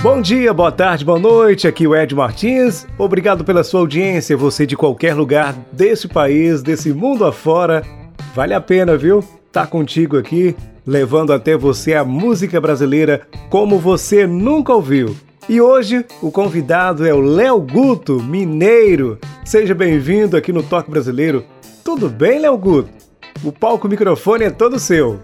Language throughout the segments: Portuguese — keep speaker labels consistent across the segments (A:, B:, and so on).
A: Bom dia, boa tarde, boa noite. Aqui é o Ed Martins. Obrigado pela sua audiência. Você de qualquer lugar desse país, desse mundo afora. Vale a pena, viu? Tá contigo aqui, levando até você a música brasileira como você nunca ouviu. E hoje o convidado é o Léo Guto, mineiro. Seja bem-vindo aqui no Toque Brasileiro. Tudo bem, Léo Guto? O palco microfone é todo seu.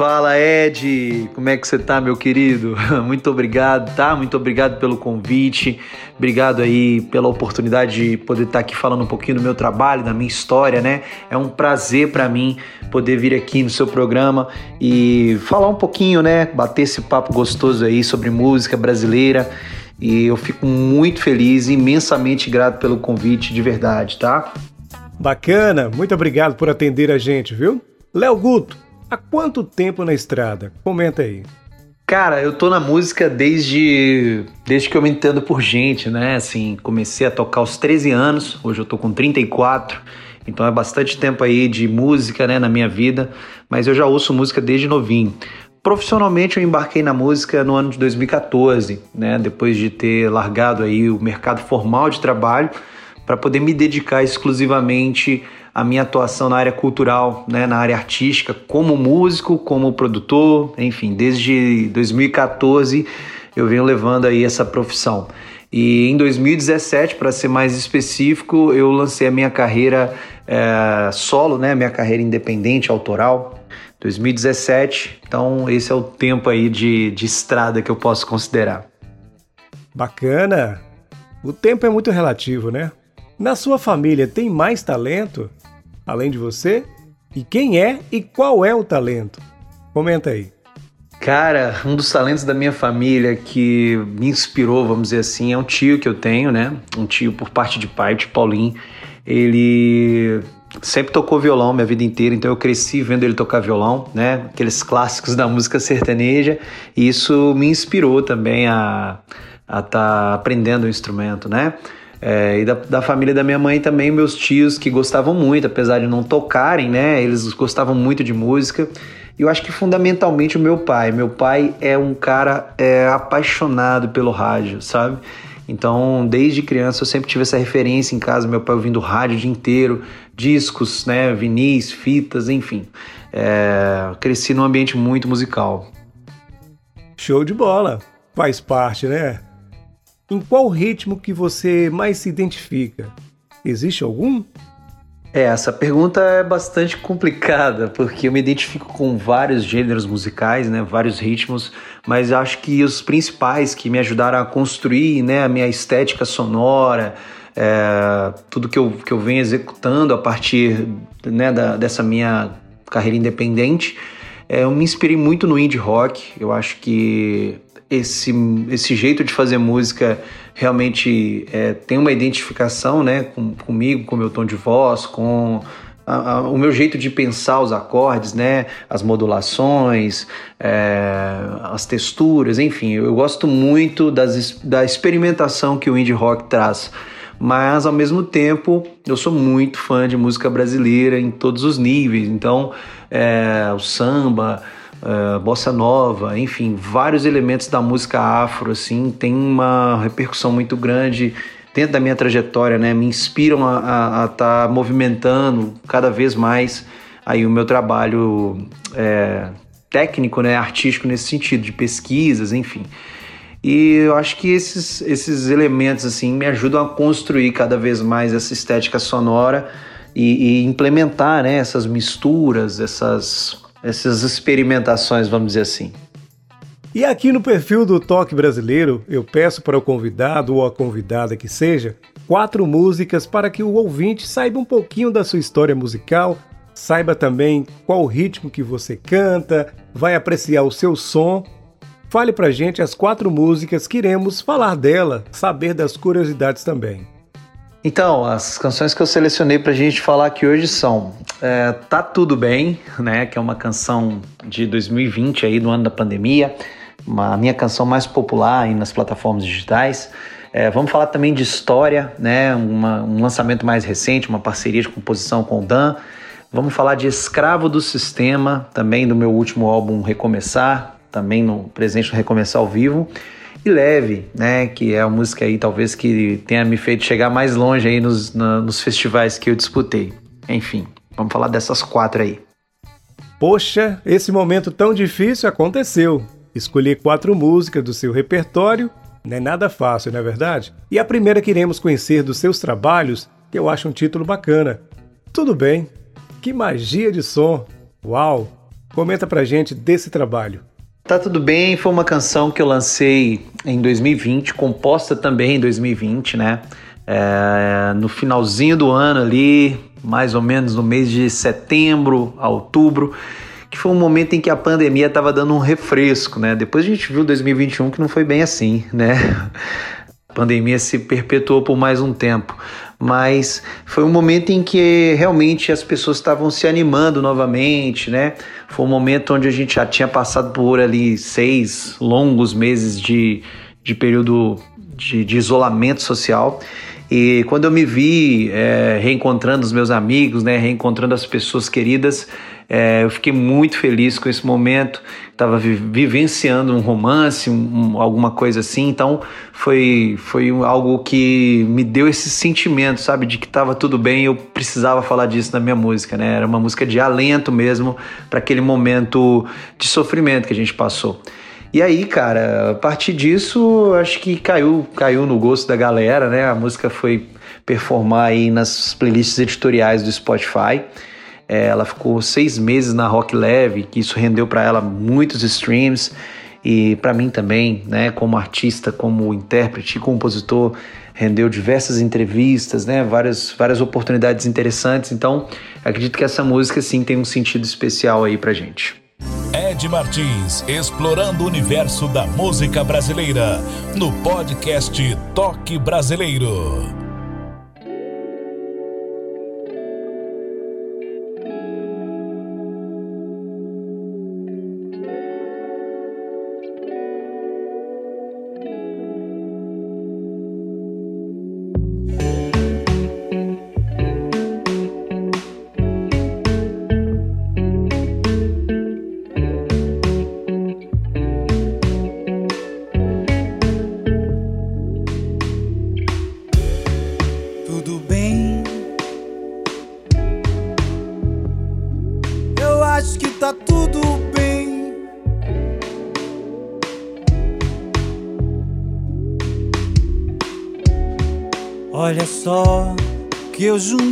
B: Fala Ed, como é que você tá, meu querido? Muito obrigado, tá? Muito obrigado pelo convite, obrigado aí pela oportunidade de poder estar aqui falando um pouquinho do meu trabalho, da minha história, né? É um prazer para mim poder vir aqui no seu programa e falar um pouquinho, né? Bater esse papo gostoso aí sobre música brasileira. E eu fico muito feliz, imensamente grato pelo convite, de verdade, tá?
A: Bacana, muito obrigado por atender a gente, viu? Léo Guto, Há quanto tempo na estrada? Comenta aí.
B: Cara, eu tô na música desde desde que eu me entendo por gente, né? Assim, comecei a tocar aos 13 anos, hoje eu tô com 34. Então é bastante tempo aí de música, né, na minha vida, mas eu já ouço música desde novinho. Profissionalmente eu embarquei na música no ano de 2014, né, depois de ter largado aí o mercado formal de trabalho para poder me dedicar exclusivamente a minha atuação na área cultural, né, na área artística, como músico, como produtor, enfim, desde 2014 eu venho levando aí essa profissão. E em 2017, para ser mais específico, eu lancei a minha carreira é, solo, né, minha carreira independente, autoral. 2017, então esse é o tempo aí de, de estrada que eu posso considerar.
A: Bacana! O tempo é muito relativo, né? Na sua família tem mais talento? Além de você? E quem é e qual é o talento? Comenta aí.
B: Cara, um dos talentos da minha família que me inspirou, vamos dizer assim, é um tio que eu tenho, né? Um tio por parte de pai, de Paulinho. Ele sempre tocou violão minha vida inteira, então eu cresci vendo ele tocar violão, né? Aqueles clássicos da música sertaneja, e isso me inspirou também a estar tá aprendendo o instrumento, né? É, e da, da, família da minha mãe também, meus tios que gostavam muito, apesar de não tocarem, né? Eles gostavam muito de música. E eu acho que fundamentalmente o meu pai. Meu pai é um cara é, apaixonado pelo rádio, sabe? Então, desde criança eu sempre tive essa referência em casa, meu pai ouvindo rádio o dia inteiro, discos, né, vinis, fitas, enfim. É, cresci num ambiente muito musical.
A: Show de bola. Faz parte, né? Em qual ritmo que você mais se identifica? Existe algum?
B: É, essa pergunta é bastante complicada, porque eu me identifico com vários gêneros musicais, né, vários ritmos, mas acho que os principais que me ajudaram a construir né, a minha estética sonora, é, tudo que eu, que eu venho executando a partir né, da, dessa minha carreira independente, é, eu me inspirei muito no indie rock. Eu acho que esse, esse jeito de fazer música realmente é, tem uma identificação né, com, comigo, com o meu tom de voz, com a, a, o meu jeito de pensar os acordes, né, as modulações, é, as texturas, enfim, eu gosto muito das, da experimentação que o indie rock traz. Mas ao mesmo tempo eu sou muito fã de música brasileira em todos os níveis. Então, é, o samba, uh, bossa nova, enfim, vários elementos da música afro, assim, tem uma repercussão muito grande dentro da minha trajetória, né? Me inspiram a estar tá movimentando cada vez mais aí o meu trabalho é, técnico, né? Artístico nesse sentido, de pesquisas, enfim. E eu acho que esses, esses elementos assim me ajudam a construir cada vez mais essa estética sonora e, e implementar né, essas misturas, essas essas experimentações, vamos dizer assim.
A: E aqui no perfil do Toque Brasileiro, eu peço para o convidado ou a convidada que seja quatro músicas para que o ouvinte saiba um pouquinho da sua história musical, saiba também qual ritmo que você canta, vai apreciar o seu som. Fale pra gente as quatro músicas que iremos falar dela, saber das curiosidades também.
B: Então, as canções que eu selecionei pra gente falar aqui hoje são é, Tá Tudo Bem, né? Que é uma canção de 2020 aí, do ano da pandemia. Uma, a minha canção mais popular aí nas plataformas digitais. É, vamos falar também de História, né? Uma, um lançamento mais recente, uma parceria de composição com o Dan. Vamos falar de Escravo do Sistema, também do meu último álbum Recomeçar, também no presente Recomeçar ao Vivo. E Leve, né, que é a música aí talvez que tenha me feito chegar mais longe aí nos, na, nos festivais que eu disputei. Enfim, vamos falar dessas quatro aí.
A: Poxa, esse momento tão difícil aconteceu. Escolher quatro músicas do seu repertório não é nada fácil, não é verdade? E a primeira que iremos conhecer dos seus trabalhos, que eu acho um título bacana. Tudo bem, que magia de som! Uau! Comenta pra gente desse trabalho.
B: Tá tudo bem, foi uma canção que eu lancei em 2020, composta também em 2020, né? É, no finalzinho do ano ali, mais ou menos no mês de setembro outubro, que foi um momento em que a pandemia estava dando um refresco, né? Depois a gente viu 2021 que não foi bem assim, né? A pandemia se perpetuou por mais um tempo mas foi um momento em que realmente as pessoas estavam se animando novamente, né? Foi um momento onde a gente já tinha passado por ali seis longos meses de, de período de, de isolamento social. E quando eu me vi é, reencontrando os meus amigos, né, reencontrando as pessoas queridas, é, eu fiquei muito feliz com esse momento. Estava vivenciando um romance, um, um, alguma coisa assim. Então foi, foi algo que me deu esse sentimento, sabe, de que estava tudo bem. Eu precisava falar disso na minha música, né? Era uma música de alento mesmo para aquele momento de sofrimento que a gente passou. E aí, cara, a partir disso, acho que caiu, caiu no gosto da galera, né? A música foi performar aí nas playlists editoriais do Spotify. É, ela ficou seis meses na Rock Leve, que isso rendeu para ela muitos streams e para mim também, né, como artista, como intérprete e compositor, rendeu diversas entrevistas, né, várias, várias oportunidades interessantes. Então, acredito que essa música sim tem um sentido especial aí pra gente.
C: Ed Martins, explorando o universo da música brasileira, no podcast Toque Brasileiro.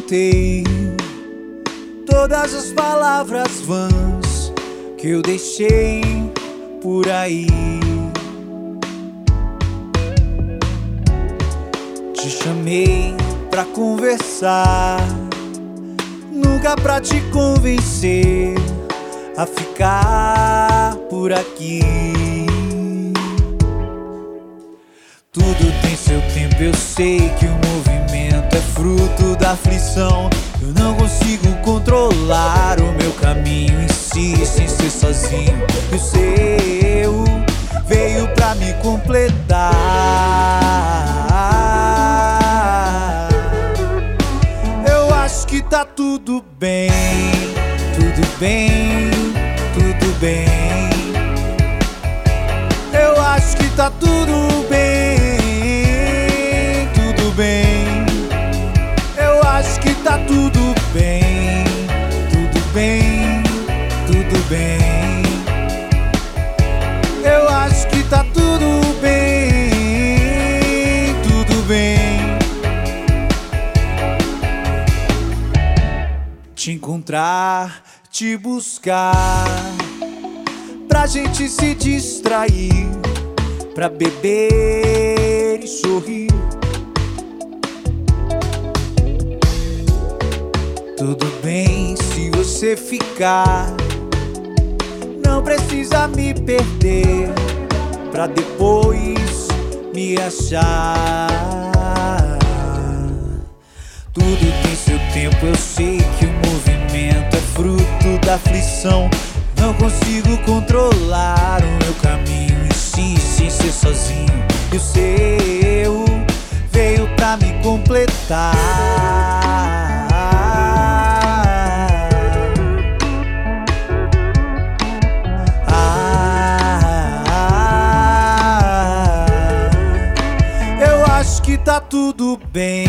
D: Eu juntei todas as palavras vãs que eu deixei por aí. Te chamei pra conversar, nunca pra te convencer a ficar por aqui. Tudo tem seu tempo, eu sei que o é fruto da aflição. Eu não consigo controlar o meu caminho em si, sem ser sozinho. E o seu veio pra me completar. Eu acho que tá tudo bem, tudo bem, tudo bem. Eu acho que tá tudo bem. Bem, tudo bem. Eu acho que tá tudo bem, tudo bem. Te encontrar, te buscar, pra gente se distrair, pra beber e sorrir Tudo se você ficar, não precisa me perder. pra depois me achar. Tudo tem seu tempo, eu sei que o movimento é fruto da aflição. Não consigo controlar o meu caminho em si, sem ser sozinho. E o seu veio pra me completar. Tá tudo bem,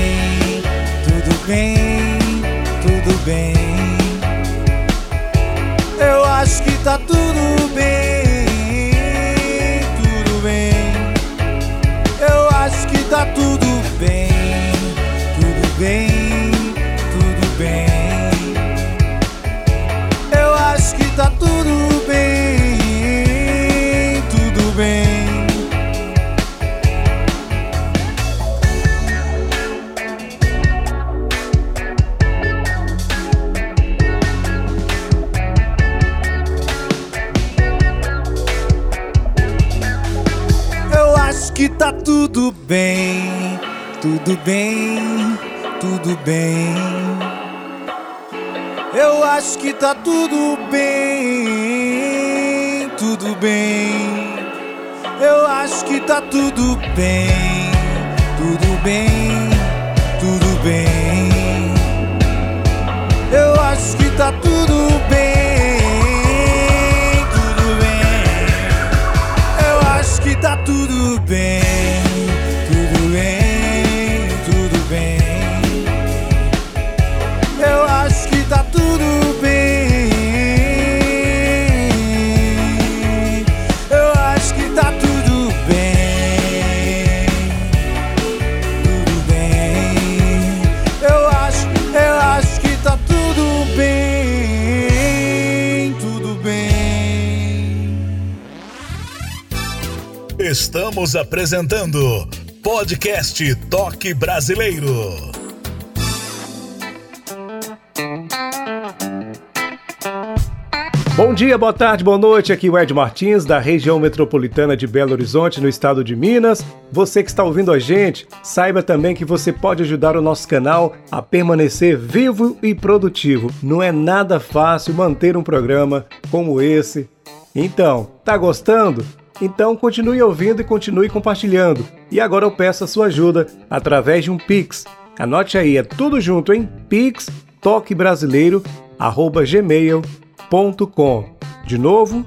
D: tudo bem, tudo bem. Eu acho que tá tudo bem, tudo bem, tudo bem, tudo bem. Eu acho que tá tudo bem, tudo bem. Eu acho que tá tudo bem, tudo bem, tudo bem. Eu acho que tá tudo bem, tudo bem. Eu acho que tá tudo bem,
C: Estamos apresentando Podcast Toque Brasileiro.
A: Bom dia, boa tarde, boa noite. Aqui é o Ed Martins, da região metropolitana de Belo Horizonte, no estado de Minas. Você que está ouvindo a gente, saiba também que você pode ajudar o nosso canal a permanecer vivo e produtivo. Não é nada fácil manter um programa como esse. Então, tá gostando? Então continue ouvindo e continue compartilhando. E agora eu peço a sua ajuda através de um Pix. Anote aí, é tudo junto, hein? Pix toquebrasileiro@gmail.com. De novo,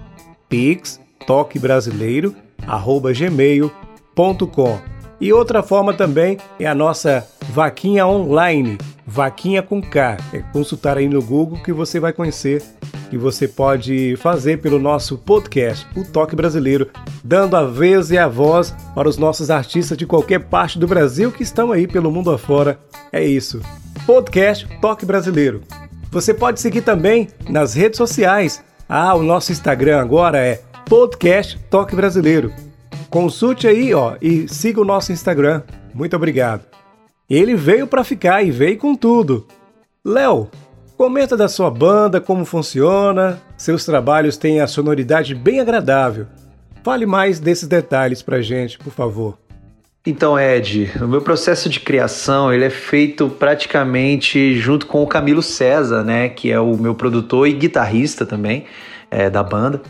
A: pix toquebrasileiro@gmail.com. E outra forma também é a nossa vaquinha online, vaquinha com K. É consultar aí no Google que você vai conhecer que você pode fazer pelo nosso podcast, o Toque Brasileiro, dando a vez e a voz para os nossos artistas de qualquer parte do Brasil que estão aí pelo mundo afora. É isso. Podcast Toque Brasileiro. Você pode seguir também nas redes sociais. Ah, o nosso Instagram agora é Podcast Toque Brasileiro. Consulte aí, ó, e siga o nosso Instagram. Muito obrigado. Ele veio para ficar e veio com tudo. Léo, comenta da sua banda, como funciona. Seus trabalhos têm a sonoridade bem agradável. Fale mais desses detalhes pra gente, por favor.
B: Então, Ed, o meu processo de criação ele é feito praticamente junto com o Camilo César, né, que é o meu produtor e guitarrista também é, da banda.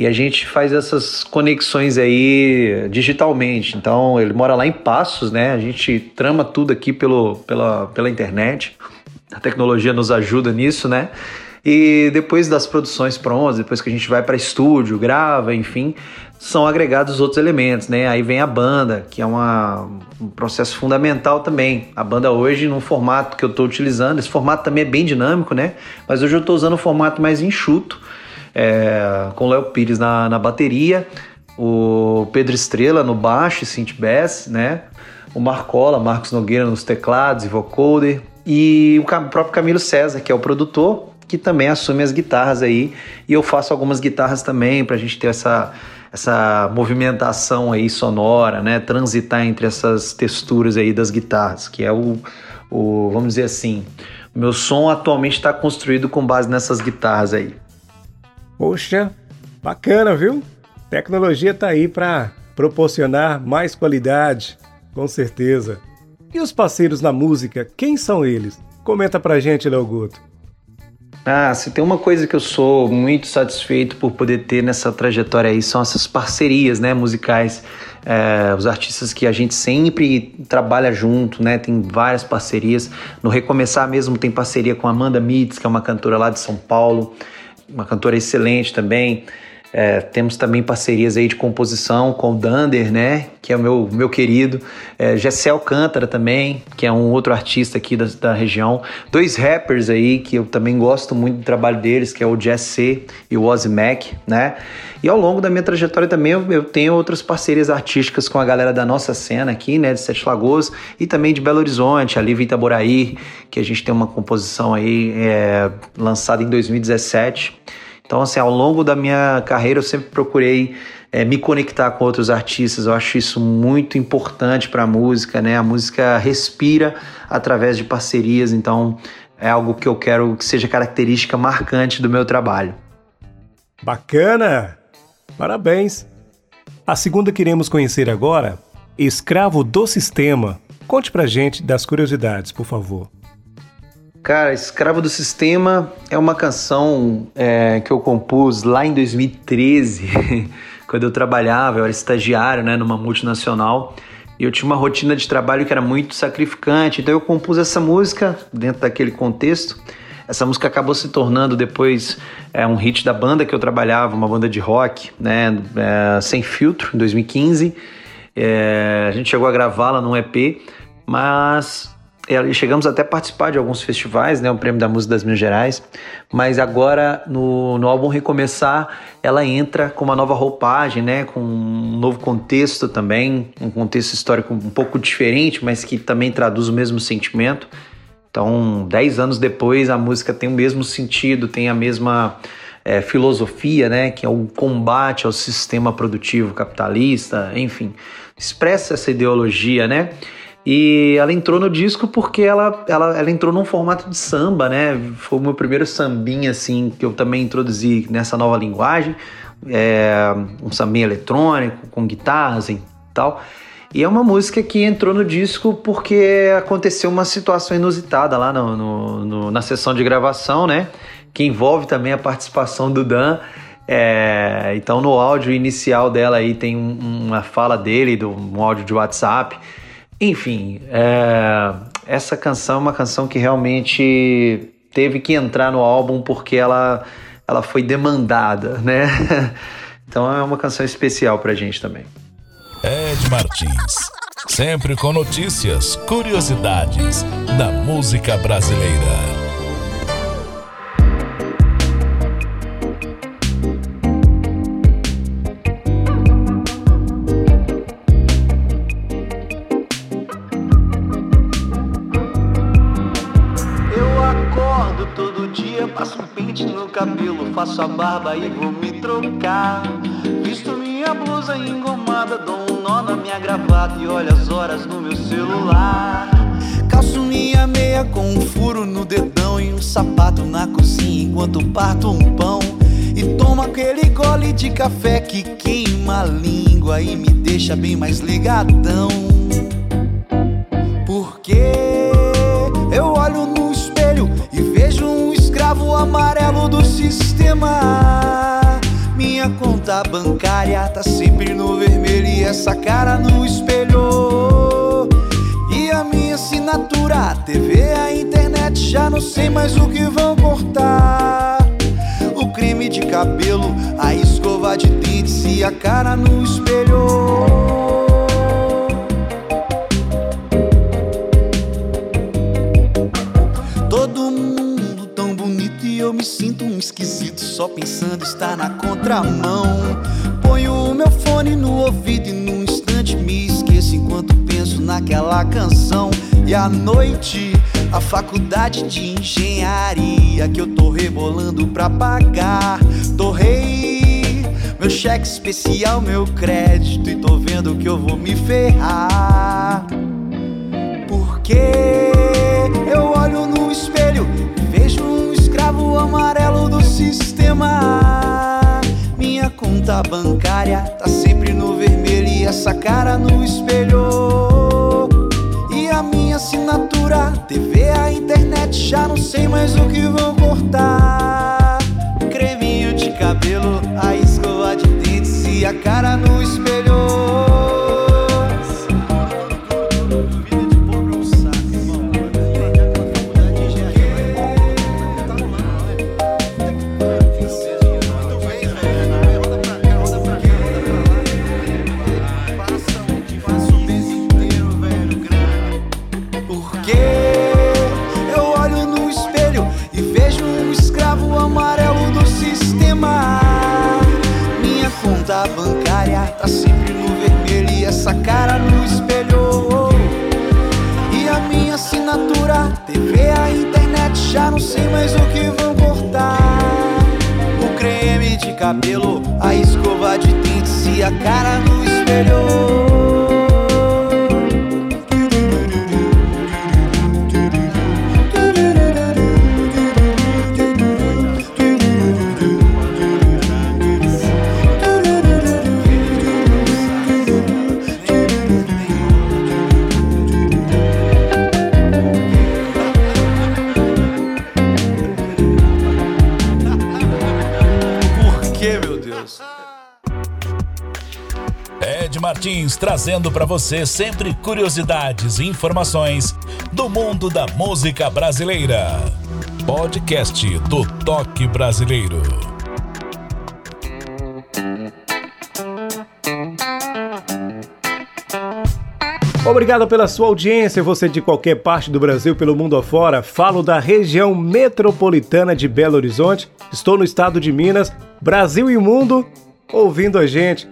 B: E a gente faz essas conexões aí digitalmente. Então, ele mora lá em Passos, né? A gente trama tudo aqui pelo, pela, pela internet. A tecnologia nos ajuda nisso, né? E depois das produções prontas, depois que a gente vai para estúdio, grava, enfim, são agregados outros elementos, né? Aí vem a banda, que é uma, um processo fundamental também. A banda hoje, no formato que eu estou utilizando, esse formato também é bem dinâmico, né? Mas hoje eu estou usando um formato mais enxuto, é, com Léo Pires na, na bateria, o Pedro Estrela no baixo, synth bass, né? O Marcola, Marcos Nogueira nos teclados e vocoder, e o próprio Camilo César, que é o produtor, que também assume as guitarras aí, e eu faço algumas guitarras também para a gente ter essa essa movimentação aí sonora, né, transitar entre essas texturas aí das guitarras, que é o, o vamos dizer assim, meu som atualmente está construído com base nessas guitarras aí.
A: Poxa, bacana, viu? Tecnologia tá aí para proporcionar mais qualidade, com certeza. E os parceiros na música, quem são eles? Comenta pra gente, Léo Guto.
B: Ah, se tem uma coisa que eu sou muito satisfeito por poder ter nessa trajetória aí, são essas parcerias né, musicais. É, os artistas que a gente sempre trabalha junto, né? Tem várias parcerias. No Recomeçar mesmo tem parceria com Amanda Mitz, que é uma cantora lá de São Paulo, uma cantora excelente também. É, temos também parcerias aí de composição com o Dander, né? Que é o meu, meu querido. É, Gessel Cântara também, que é um outro artista aqui da, da região. Dois rappers aí que eu também gosto muito do trabalho deles, que é o Jesse e o Ozzy Mac, né? E ao longo da minha trajetória também eu, eu, tenho outras parcerias artísticas com a galera da nossa cena aqui, né? De Sete Lagoas e também de Belo Horizonte, ali Vita Itaboraí, que a gente tem uma composição aí é, lançada em 2017 então, assim, ao longo da minha carreira eu sempre procurei é, me conectar com outros artistas. Eu acho isso muito importante para a música, né? A música respira através de parcerias, então é algo que eu quero que seja característica marcante do meu trabalho.
A: Bacana! Parabéns! A segunda que iremos conhecer agora, Escravo do Sistema. Conte pra gente das curiosidades, por favor.
B: Cara, Escravo do Sistema é uma canção é, que eu compus lá em 2013, quando eu trabalhava, eu era estagiário né, numa multinacional e eu tinha uma rotina de trabalho que era muito sacrificante, então eu compus essa música dentro daquele contexto. Essa música acabou se tornando depois é, um hit da banda que eu trabalhava, uma banda de rock, né, é, sem filtro, em 2015. É, a gente chegou a gravá-la num EP, mas chegamos até a participar de alguns festivais, né, o Prêmio da Música das Minas Gerais, mas agora no, no álbum Recomeçar ela entra com uma nova roupagem, né, com um novo contexto também, um contexto histórico um pouco diferente, mas que também traduz o mesmo sentimento. Então, dez anos depois, a música tem o mesmo sentido, tem a mesma é, filosofia, né, que é o combate ao sistema produtivo capitalista, enfim, expressa essa ideologia, né? E ela entrou no disco porque ela, ela, ela entrou num formato de samba, né? Foi o meu primeiro sambinha, assim, que eu também introduzi nessa nova linguagem. É, um sambinha eletrônico, com guitarras e tal. E é uma música que entrou no disco porque aconteceu uma situação inusitada lá no, no, no, na sessão de gravação, né? Que envolve também a participação do Dan. É, então no áudio inicial dela aí tem um, uma fala dele, do, um áudio de WhatsApp enfim, é, essa canção é uma canção que realmente teve que entrar no álbum porque ela, ela foi demandada, né? Então é uma canção especial pra gente também.
C: Ed Martins, sempre com notícias, curiosidades da música brasileira.
D: Faço a barba e vou me trocar. Visto minha blusa engomada, dou um nó na minha gravata e olho as horas no meu celular. Calço minha meia com um furo no dedão e um sapato na cozinha enquanto parto um pão. E tomo aquele gole de café que queima a língua e me deixa bem mais ligadão. Porque eu amarelo do sistema. Minha conta bancária tá sempre no vermelho e essa cara no espelho. E a minha assinatura, a TV, a internet, já não sei mais o que vão cortar. O creme de cabelo, a escova de dentes e a cara no espelho. Só pensando estar na contramão. Ponho o meu fone no ouvido e num instante me esqueço enquanto penso naquela canção. E à noite, a faculdade de engenharia que eu tô rebolando pra pagar. Torrei meu cheque especial, meu crédito e tô vendo que eu vou me ferrar. Porque eu bancária tá sempre no vermelho e essa cara no espelho. E a minha assinatura, TV, a internet, já não sei mais o que vão cortar. Creminho de cabelo, a escova de dentes e a cara no espelho. Cabelo, a escova de dentes e a cara no espelho.
C: Martins trazendo para você sempre curiosidades e informações do mundo da música brasileira. Podcast do Toque Brasileiro.
A: Obrigado pela sua audiência, você de qualquer parte do Brasil, pelo mundo afora. Falo da região metropolitana de Belo Horizonte. Estou no estado de Minas, Brasil e mundo, ouvindo a gente.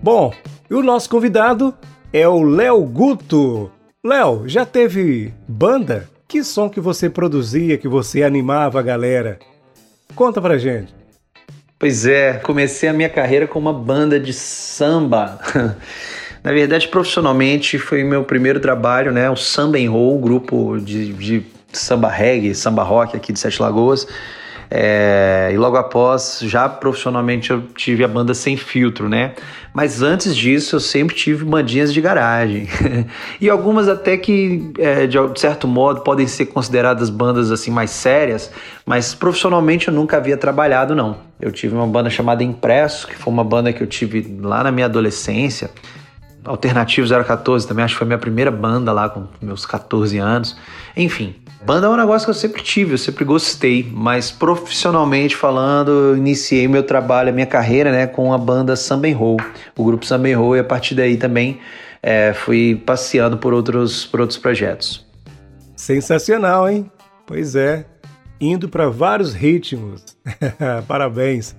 A: Bom, e o nosso convidado é o Léo Guto. Léo, já teve banda? Que som que você produzia, que você animava a galera? Conta pra gente.
B: Pois é, comecei a minha carreira com uma banda de samba. Na verdade, profissionalmente, foi meu primeiro trabalho, né? O Samba em Roll, grupo de, de samba reggae, samba rock aqui de Sete Lagoas. É, e logo após, já profissionalmente, eu tive a banda Sem Filtro, né? Mas antes disso, eu sempre tive bandinhas de garagem. e algumas até que, é, de certo modo, podem ser consideradas bandas assim mais sérias, mas profissionalmente eu nunca havia trabalhado, não. Eu tive uma banda chamada Impresso, que foi uma banda que eu tive lá na minha adolescência. Alternativo 014 também, acho que foi a minha primeira banda lá com meus 14 anos. Enfim, Banda é um negócio que eu sempre tive, eu sempre gostei, mas profissionalmente falando, eu iniciei meu trabalho, a minha carreira, né, com a banda Samba Roll, o grupo Samba Roll, e a partir daí também é, fui passeando por outros, por outros projetos.
A: Sensacional, hein? Pois é, indo para vários ritmos. Parabéns.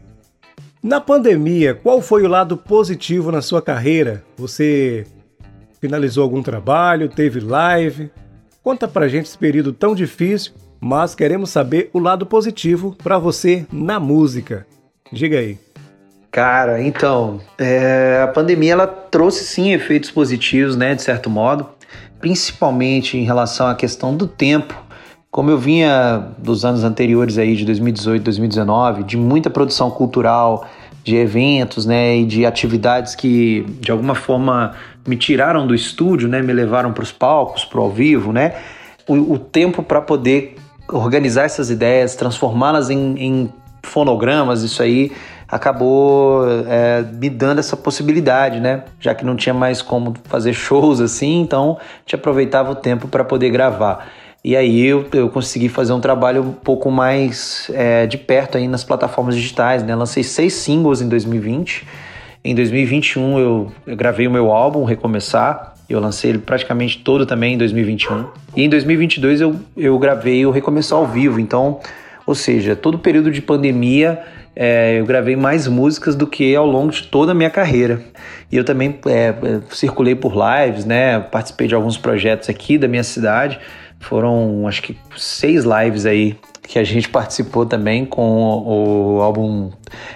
A: Na pandemia, qual foi o lado positivo na sua carreira? Você finalizou algum trabalho, teve live? Conta pra gente esse período tão difícil, mas queremos saber o lado positivo para você na música. Diga aí.
B: Cara, então, é, a pandemia ela trouxe sim efeitos positivos, né, de certo modo, principalmente em relação à questão do tempo. Como eu vinha dos anos anteriores aí, de 2018, 2019, de muita produção cultural, de eventos, né, e de atividades que de alguma forma me tiraram do estúdio, né, me levaram para os palcos, para o ao vivo, né, o, o tempo para poder organizar essas ideias, transformá-las em, em, fonogramas, isso aí acabou é, me dando essa possibilidade, né, já que não tinha mais como fazer shows assim, então gente aproveitava o tempo para poder gravar. E aí eu, eu consegui fazer um trabalho um pouco mais é, de perto aí nas plataformas digitais, né? Lancei seis singles em 2020. Em 2021 eu, eu gravei o meu álbum Recomeçar. Eu lancei ele praticamente todo também em 2021. E em 2022 eu, eu gravei o Recomeçar ao vivo. Então, ou seja, todo o período de pandemia é, eu gravei mais músicas do que ao longo de toda a minha carreira. E eu também é, circulei por lives, né? Participei de alguns projetos aqui da minha cidade. Foram acho que seis lives aí que a gente participou também com o álbum,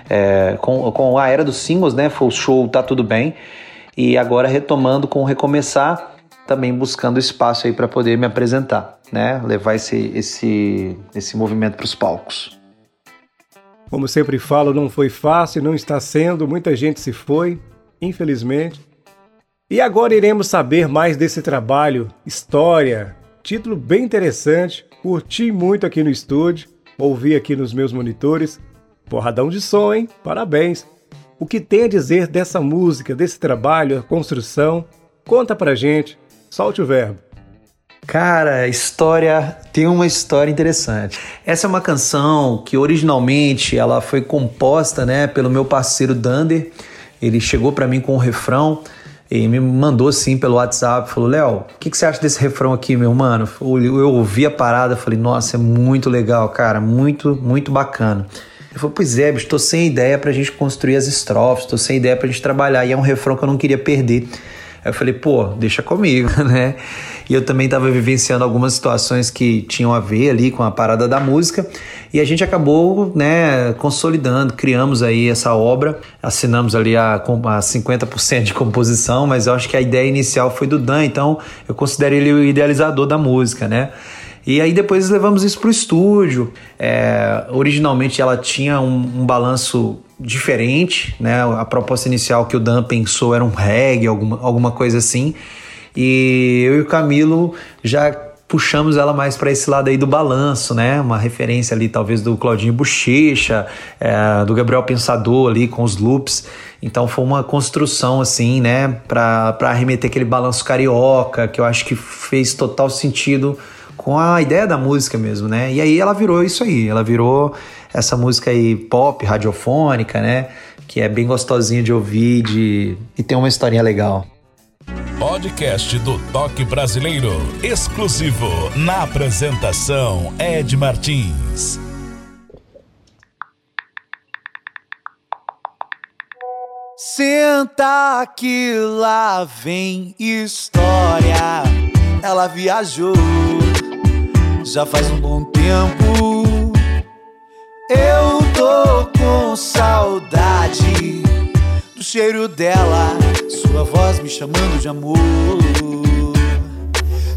B: é, com, com a era dos singles, né? Foi o show Tá Tudo Bem. E agora retomando com Recomeçar, também buscando espaço aí para poder me apresentar, né? Levar esse, esse, esse movimento para os palcos.
A: Como sempre falo, não foi fácil, não está sendo, muita gente se foi, infelizmente. E agora iremos saber mais desse trabalho, história, título bem interessante, curti muito aqui no estúdio, ouvi aqui nos meus monitores. Porradão de som, hein? Parabéns! O que tem a dizer dessa música, desse trabalho, a construção? Conta pra gente, solte o verbo.
B: Cara, história tem uma história interessante. Essa é uma canção que originalmente ela foi composta, né, pelo meu parceiro Dander. Ele chegou para mim com o um refrão e me mandou assim pelo WhatsApp, falou: "Léo, o que, que, você acha desse refrão aqui, meu mano?" Eu ouvi a parada, falei: "Nossa, é muito legal, cara, muito, muito bacana." Ele falou: Pois é, tô sem ideia pra gente construir as estrofes, tô sem ideia pra gente trabalhar. E é um refrão que eu não queria perder. Aí eu falei: Pô, deixa comigo, né? E eu também estava vivenciando algumas situações que tinham a ver ali com a parada da música. E a gente acabou, né, consolidando, criamos aí essa obra, assinamos ali a, a 50% de composição, mas eu acho que a ideia inicial foi do Dan, então eu considero ele o idealizador da música, né? E aí depois levamos isso para o estúdio. É, originalmente ela tinha um, um, balanço diferente, né? A proposta inicial que o Dan pensou era um reggae, alguma, alguma coisa assim. E eu e o Camilo já puxamos ela mais para esse lado aí do balanço, né? Uma referência ali talvez do Claudinho Bochecha, é, do Gabriel Pensador ali com os loops. Então foi uma construção assim, né? Para arremeter aquele balanço carioca que eu acho que fez total sentido com a ideia da música mesmo, né? E aí ela virou isso aí, ela virou essa música aí pop, radiofônica, né? Que é bem gostosinha de ouvir de... e tem uma historinha legal.
C: Podcast do Toque Brasileiro, exclusivo na apresentação Ed Martins.
D: Senta que lá vem história. Ela viajou já faz um bom tempo. Eu tô com saudade do cheiro dela, sua voz me chamando de amor.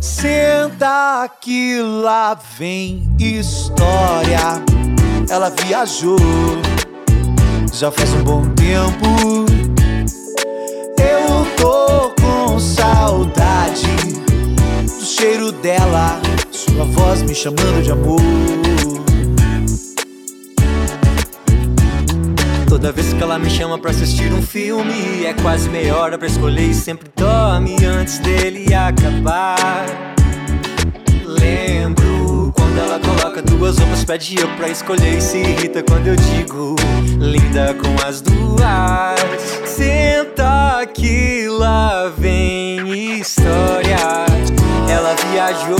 D: Senta que lá vem história. Ela viajou, já faz um bom tempo. Eu tô com saudade do cheiro dela sua voz me chamando de amor. Toda vez que ela me chama pra assistir um filme, é quase meia hora pra escolher e sempre dorme antes dele acabar. Lembro quando ela coloca duas roupas, pede eu pra escolher e se irrita quando eu digo linda com as duas. Senta que lá vem história. Ela viajou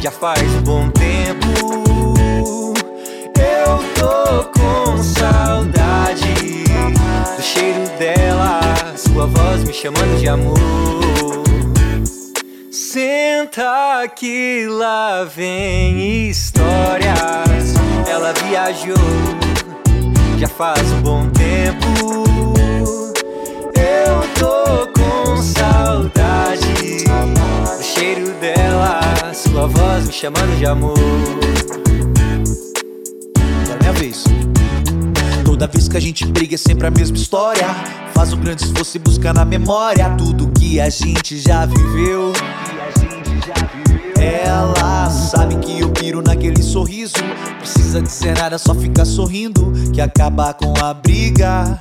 D: já faz um bom tempo. Eu tô saudade do cheiro dela, sua voz me chamando de amor. Senta que lá vem histórias. Ela viajou já faz um bom tempo. Eu tô com saudade do cheiro dela sua voz me chamando de amor. Agora é minha vez. Toda vez que a gente briga é sempre a mesma história. Faz um grande esforço e busca na memória tudo que a gente já viveu. Ela sabe que eu piro naquele sorriso. Precisa dizer nada, só ficar sorrindo. Que acaba com a briga.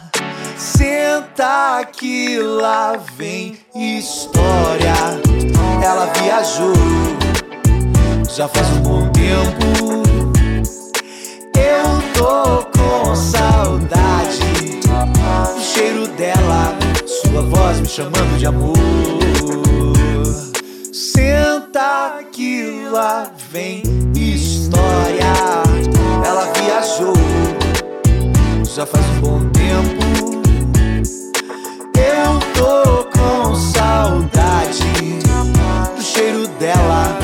D: Senta que lá vem história. Ela viajou já faz um bom tempo. Eu tô com saudade do cheiro dela, sua voz me chamando de amor. Senta que lá vem história. Ela viajou, já faz um bom tempo. Eu tô com saudade do cheiro dela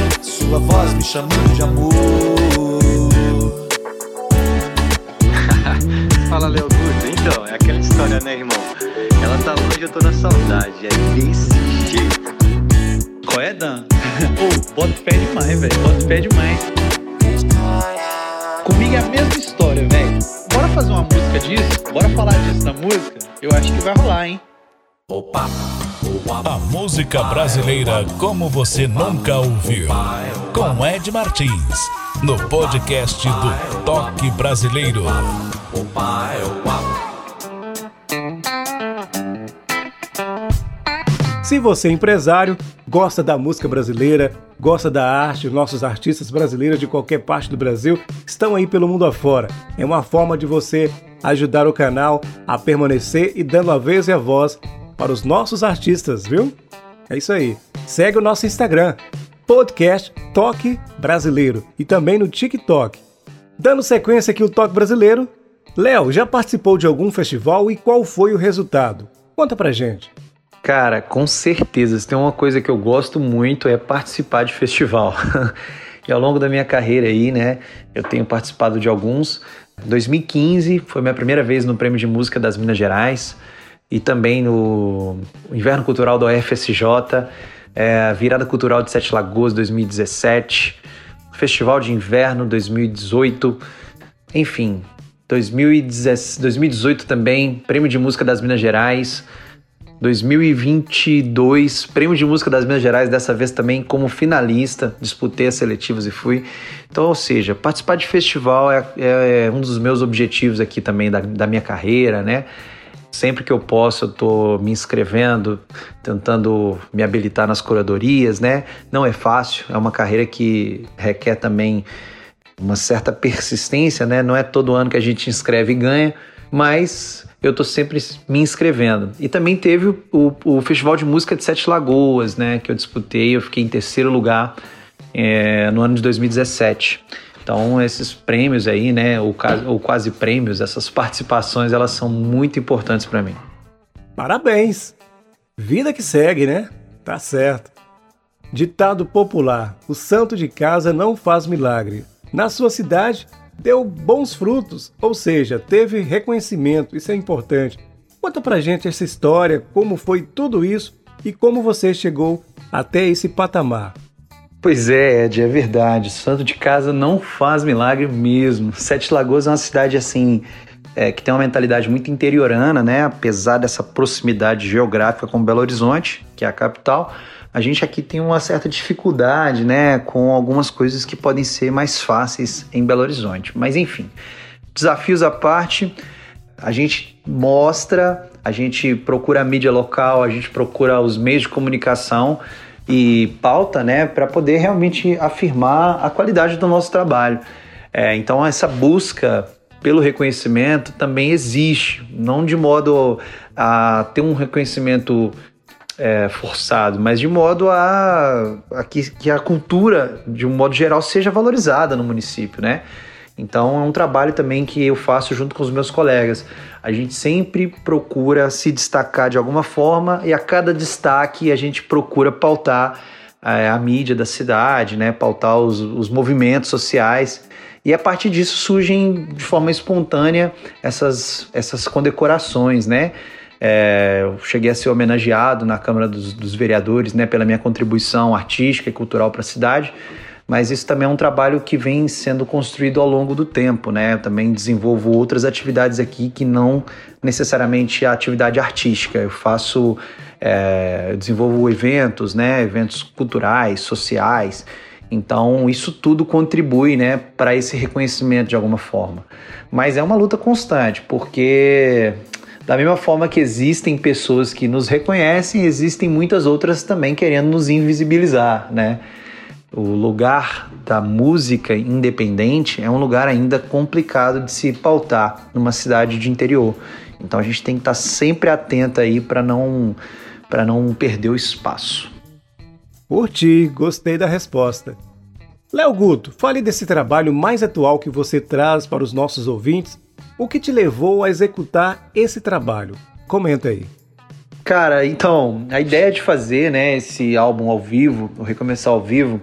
D: sua voz me chamando de amor.
E: Fala, Léo. Então, é aquela história, né, irmão? Ela tá longe, eu tô na saudade. É desse jeito.
F: Qual é, Dan? Pô, oh, bota pé demais, velho. Bota pé demais. Comigo é a mesma história, velho. Bora fazer uma música disso? Bora falar disso na música? Eu acho que vai rolar, hein?
C: Opa! A música brasileira como você nunca ouviu. Com Ed Martins, no podcast do Toque Brasileiro.
A: Se você é empresário, gosta da música brasileira, gosta da arte, os nossos artistas brasileiros de qualquer parte do Brasil estão aí pelo mundo afora. É uma forma de você ajudar o canal a permanecer e dando a vez e a voz para os nossos artistas, viu? É isso aí. Segue o nosso Instagram, podcast Toque Brasileiro e também no TikTok. Dando sequência aqui o Toque Brasileiro, Léo, já participou de algum festival e qual foi o resultado? Conta pra gente.
B: Cara, com certeza. Se tem uma coisa que eu gosto muito é participar de festival. e ao longo da minha carreira aí, né, eu tenho participado de alguns. 2015 foi minha primeira vez no Prêmio de Música das Minas Gerais e também no Inverno Cultural da UFSJ, é, Virada Cultural de Sete Lagoas 2017, Festival de Inverno 2018, enfim, 2018 também, Prêmio de Música das Minas Gerais, 2022, Prêmio de Música das Minas Gerais, dessa vez também como finalista, disputei as seletivas e fui. Então, ou seja, participar de festival é, é um dos meus objetivos aqui também da, da minha carreira, né? Sempre que eu posso, eu tô me inscrevendo, tentando me habilitar nas curadorias, né? Não é fácil, é uma carreira que requer também uma certa persistência, né? Não é todo ano que a gente inscreve e ganha, mas eu tô sempre me inscrevendo. E também teve o, o Festival de Música de Sete Lagoas, né? Que eu disputei, eu fiquei em terceiro lugar é, no ano de 2017. Então, esses prêmios aí, né, ou, ou quase prêmios, essas participações, elas são muito importantes para mim.
A: Parabéns! Vida que segue, né? Tá certo. Ditado popular: o santo de casa não faz milagre. Na sua cidade, deu bons frutos, ou seja, teve reconhecimento, isso é importante. Conta pra gente essa história, como foi tudo isso e como você chegou até esse patamar.
B: Pois é, Ed, é verdade. Santo de casa não faz milagre mesmo. Sete Lagoas é uma cidade assim é, que tem uma mentalidade muito interiorana, né? Apesar dessa proximidade geográfica com Belo Horizonte, que é a capital, a gente aqui tem uma certa dificuldade, né? Com algumas coisas que podem ser mais fáceis em Belo Horizonte. Mas enfim, desafios à parte, a gente mostra, a gente procura a mídia local, a gente procura os meios de comunicação e pauta, né, para poder realmente afirmar a qualidade do nosso trabalho. É, então, essa busca pelo reconhecimento também existe, não de modo a ter um reconhecimento é, forçado, mas de modo a, a que, que, a cultura, de um modo geral, seja valorizada no município, né? Então é um trabalho também que eu faço junto com os meus colegas. A gente sempre procura se destacar de alguma forma e a cada destaque a gente procura pautar é, a mídia da cidade, né? pautar os, os movimentos sociais. E a partir disso surgem de forma espontânea essas, essas condecorações, né? É, eu cheguei a ser homenageado na Câmara dos, dos Vereadores né, pela minha contribuição artística e cultural para a cidade mas isso também é um trabalho que vem sendo construído ao longo do tempo, né? Eu também desenvolvo outras atividades aqui que não necessariamente a atividade artística. Eu faço, é, eu desenvolvo eventos, né? Eventos culturais, sociais. Então isso tudo contribui, né, para esse reconhecimento de alguma forma. Mas é uma luta constante, porque da mesma forma que existem pessoas que nos reconhecem, existem muitas outras também querendo nos invisibilizar, né? O lugar da música independente é um lugar ainda complicado de se pautar numa cidade de interior. Então a gente tem que estar sempre atento aí para não para não perder o espaço.
A: Curti, gostei da resposta. Léo Guto, fale desse trabalho mais atual que você traz para os nossos ouvintes. O que te levou a executar esse trabalho? Comenta aí.
B: Cara, então, a ideia de fazer, né, esse álbum ao vivo, o Recomeçar ao Vivo,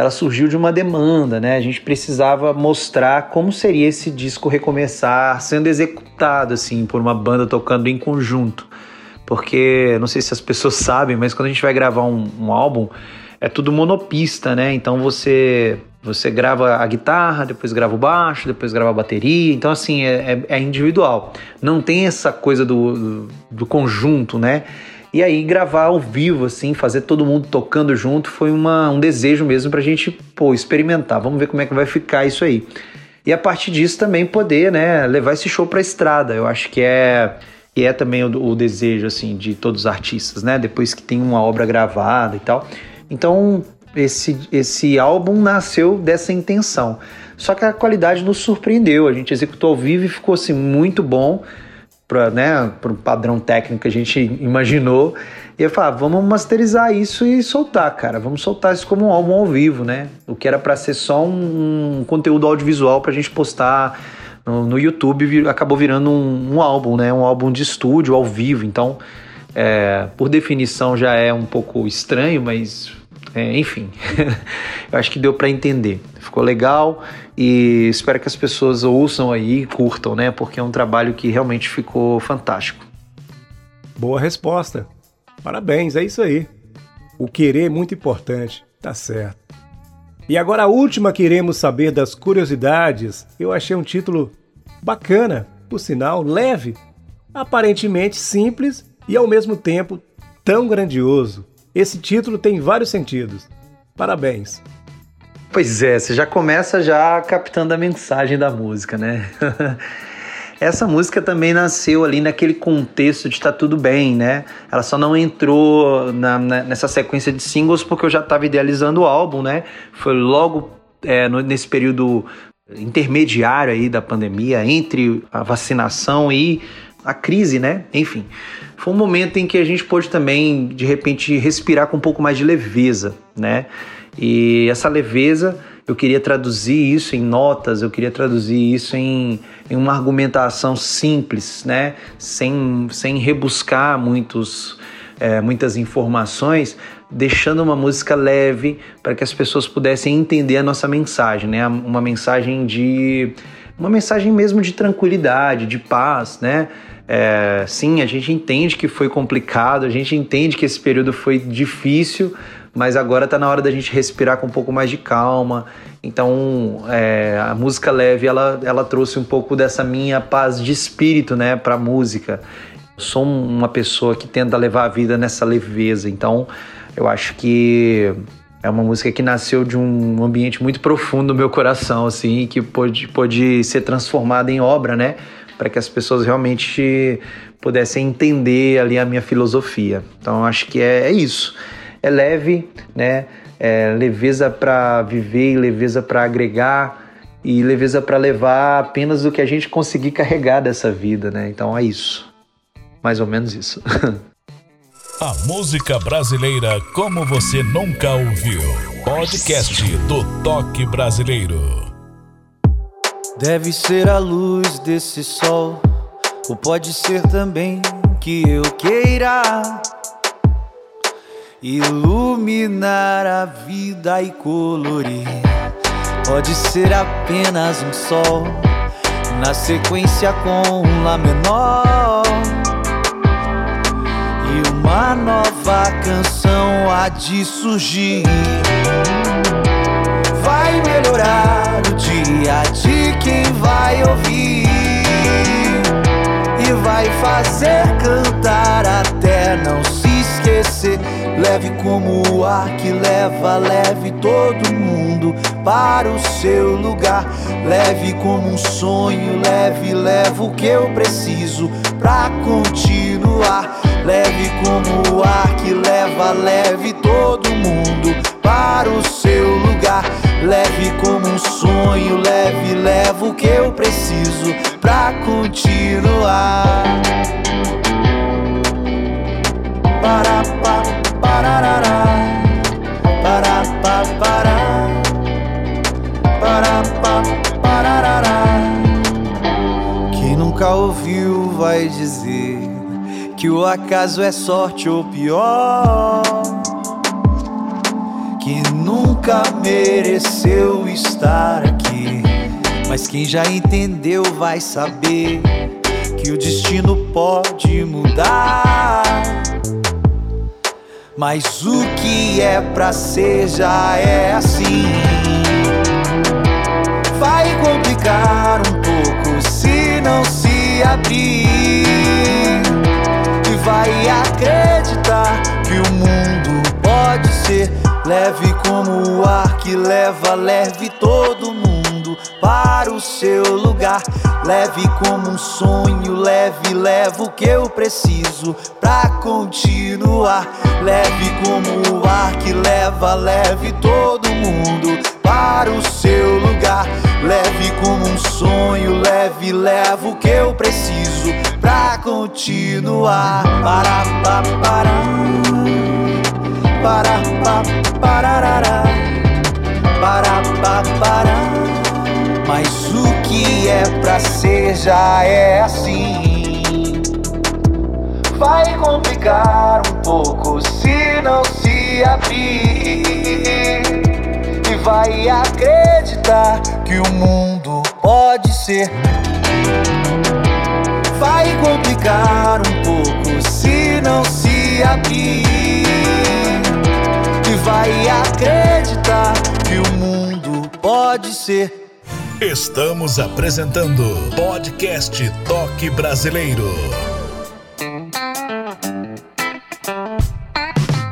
B: ela surgiu de uma demanda, né? A gente precisava mostrar como seria esse disco recomeçar sendo executado assim por uma banda tocando em conjunto. Porque não sei se as pessoas sabem, mas quando a gente vai gravar um, um álbum, é tudo monopista, né? Então você Você grava a guitarra, depois grava o baixo, depois grava a bateria. Então, assim, é, é, é individual. Não tem essa coisa do, do, do, conjunto, né? E aí, gravar ao vivo, assim, fazer todo mundo tocando junto, foi uma, um desejo mesmo pra gente, pô, experimentar. Vamos ver como é que vai ficar isso aí. E a partir disso também poder, né, levar esse show pra estrada. Eu acho que é e é também o, o, desejo assim de todos os artistas, né? Depois que tem uma obra gravada e tal. Então esse esse álbum nasceu dessa intenção. Só que a qualidade nos surpreendeu. A gente executou ao vivo e ficou assim muito bom para né, o padrão técnico que a gente imaginou. E eu falei, ah, vamos masterizar isso e soltar, cara. Vamos soltar isso como um álbum ao vivo, né? O que era para ser só um, um conteúdo audiovisual para a gente postar no, no YouTube acabou virando um, um, álbum, né? Um álbum de estúdio ao vivo. Então, é, por definição já é um pouco estranho, mas é, enfim, eu acho que deu para entender. Ficou legal e espero que as pessoas ouçam aí e curtam, né? Porque é um trabalho que realmente ficou fantástico.
A: Boa resposta. Parabéns, é isso aí. O querer é muito importante, tá certo. E agora a última que iremos saber das curiosidades, eu achei um título bacana, por sinal, leve, aparentemente simples e ao mesmo tempo tão grandioso. Esse título tem vários sentidos. Parabéns.
B: Pois é, você já começa já captando a mensagem da música, né? Essa música também nasceu ali naquele contexto de tá tudo bem, né? Ela só não entrou na, na, nessa sequência de singles porque eu já estava idealizando o álbum, né? Foi logo é, no, nesse período intermediário aí da pandemia, entre a vacinação e a crise, né? Enfim, foi um momento em que a gente pôde também, de repente, respirar com um pouco mais de leveza, né? E essa leveza eu queria traduzir isso em notas, eu queria traduzir isso em, em uma argumentação simples, né? sem, sem rebuscar muitos, é, muitas informações, deixando uma música leve para que as pessoas pudessem entender a nossa mensagem, né? uma mensagem de uma mensagem mesmo de tranquilidade, de paz, né? É, sim, a gente entende que foi complicado, a gente entende que esse período foi difícil, mas agora está na hora da gente respirar com um pouco mais de calma. Então, é, a música leve, ela, ela trouxe um pouco dessa minha paz de espírito, né, para a música. Eu sou uma pessoa que tenta levar a vida nessa leveza, então eu acho que é uma música que nasceu de um ambiente muito profundo no meu coração, assim, que pôde, pôde ser transformada em obra, né, para que as pessoas realmente pudessem entender ali a minha filosofia. Então, acho que é, é isso é leve, né? É leveza para viver, leveza para agregar e leveza para levar apenas o que a gente conseguir carregar dessa vida, né? Então é isso. Mais ou menos isso.
C: a música brasileira como você nunca ouviu. Podcast do Toque Brasileiro.
G: Deve ser a luz desse sol, ou pode ser também que eu queira iluminar a vida e colorir. Pode ser apenas um sol na sequência com um Lá menor. E uma nova canção há de surgir. Vai melhorar o dia de quem vai ouvir. E vai fazer cantar até não se Leve como o ar que leva, leve todo mundo para o seu lugar. Leve como um sonho, leve, leva o que eu preciso pra continuar. Leve como o ar que leva, leve todo mundo para o seu lugar. Leve como um sonho, leve, leva o que eu preciso pra continuar. Para, para, parará, para pa para, para pa. Quem nunca ouviu vai dizer que o acaso é sorte ou pior. Que nunca mereceu estar aqui, mas quem já entendeu vai saber que o destino pode mudar. Mas o que é pra ser já é assim. complicar um pouco se não se abrir. E vai acreditar que o mundo pode ser leve como o ar que leva leve todo mundo para o seu lugar. Leve como um sonho, leve, leva o que eu preciso pra continuar. Leve como o ar que leva, leve todo mundo para o seu lugar. Leve como um sonho, leve, leva o que eu preciso pra continuar. Para, pa, para, para, pa, parará, para, pa, para. Mas o que é pra ser já é assim. Vai complicar um pouco se não se abrir. E vai acreditar que o mundo pode ser. Vai complicar um pouco se não se abrir. E vai acreditar que o mundo pode ser.
C: Estamos apresentando Podcast Toque Brasileiro.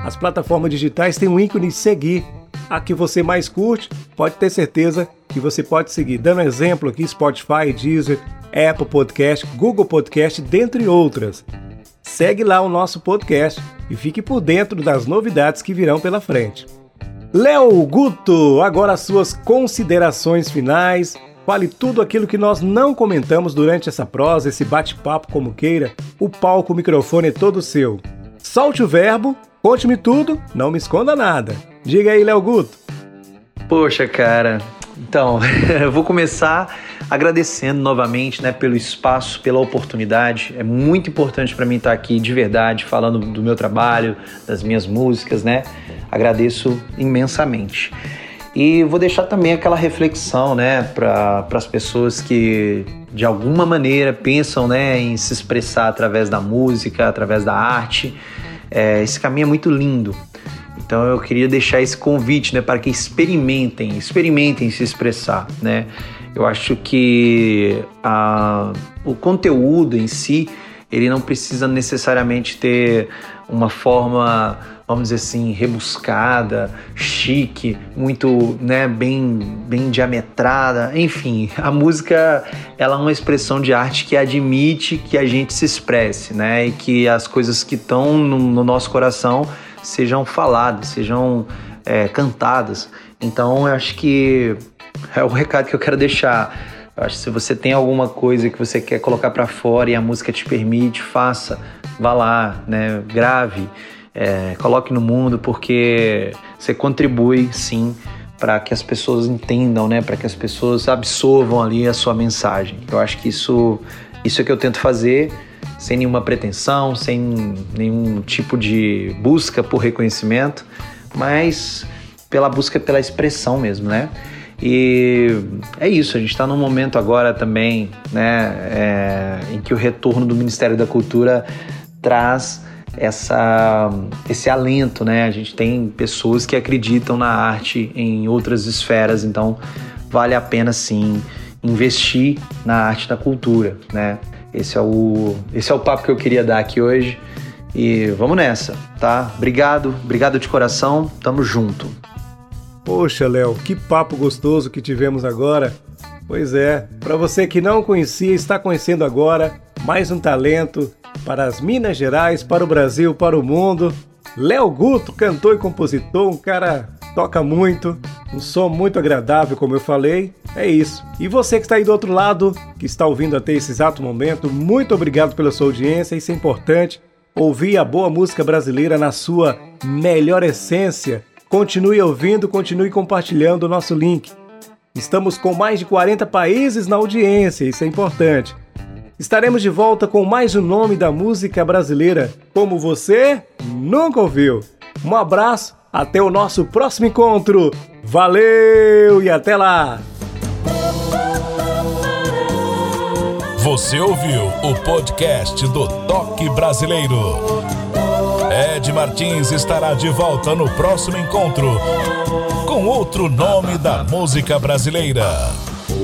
A: As plataformas digitais têm um ícone seguir. A que você mais curte, pode ter certeza que você pode seguir. Dando exemplo aqui, Spotify, Deezer, Apple Podcast, Google Podcast, dentre outras. Segue lá o nosso podcast e fique por dentro das novidades que virão pela frente. Léo Guto, agora as suas considerações finais. Fale tudo aquilo que nós não comentamos durante essa prosa, esse bate-papo como queira. O palco, o microfone é todo seu. Solte o verbo, conte-me tudo, não me esconda nada. Diga aí, Léo Guto.
B: Poxa, cara. Então, eu vou começar agradecendo novamente, né, pelo espaço, pela oportunidade. É muito importante para mim estar aqui de verdade, falando do meu trabalho, das minhas músicas, né? Agradeço imensamente. E vou deixar também aquela reflexão, né, para as pessoas que de alguma maneira pensam, né, em se expressar através da música, através da arte. É, esse caminho é muito lindo. Então eu queria deixar esse convite, né, para que experimentem, experimentem se expressar, né? Eu acho que a, o conteúdo em si, ele não precisa necessariamente ter uma forma, vamos dizer assim, rebuscada, chique, muito, né, bem, bem diametrada. Enfim, a música ela é uma expressão de arte que admite que a gente se expresse, né, e que as coisas que estão no, no nosso coração sejam faladas, sejam é, cantadas. Então, eu acho que é o recado que eu quero deixar. Eu acho que se você tem alguma coisa que você quer colocar para fora e a música te permite, faça, vá lá, né? Grave, é, coloque no mundo, porque você contribui sim para que as pessoas entendam, né? Para que as pessoas absorvam ali a sua mensagem. Eu acho que isso, isso é que eu tento fazer sem nenhuma pretensão, sem nenhum tipo de busca por reconhecimento, mas pela busca pela expressão mesmo, né? E é isso, a gente está num momento agora também, né, é, em que o retorno do Ministério da Cultura traz essa, esse alento, né? A gente tem pessoas que acreditam na arte em outras esferas, então vale a pena sim investir na arte da cultura, né? Esse é o, esse é o papo que eu queria dar aqui hoje. E vamos nessa, tá? Obrigado, obrigado de coração, tamo junto.
A: Poxa, Léo, que papo gostoso que tivemos agora. Pois é, para você que não conhecia, está conhecendo agora mais um talento para as Minas Gerais, para o Brasil, para o mundo. Léo Guto, cantor e compositor, um cara toca muito, um som muito agradável, como eu falei. É isso. E você que está aí do outro lado, que está ouvindo até esse exato momento, muito obrigado pela sua audiência. Isso é importante. Ouvir a boa música brasileira na sua melhor essência Continue ouvindo, continue compartilhando o nosso link. Estamos com mais de 40 países na audiência, isso é importante. Estaremos de volta com mais um nome da música brasileira, como você nunca ouviu. Um abraço, até o nosso próximo encontro. Valeu e até lá!
C: Você ouviu o podcast do Toque Brasileiro. Ed Martins estará de volta no próximo encontro com outro nome da música brasileira.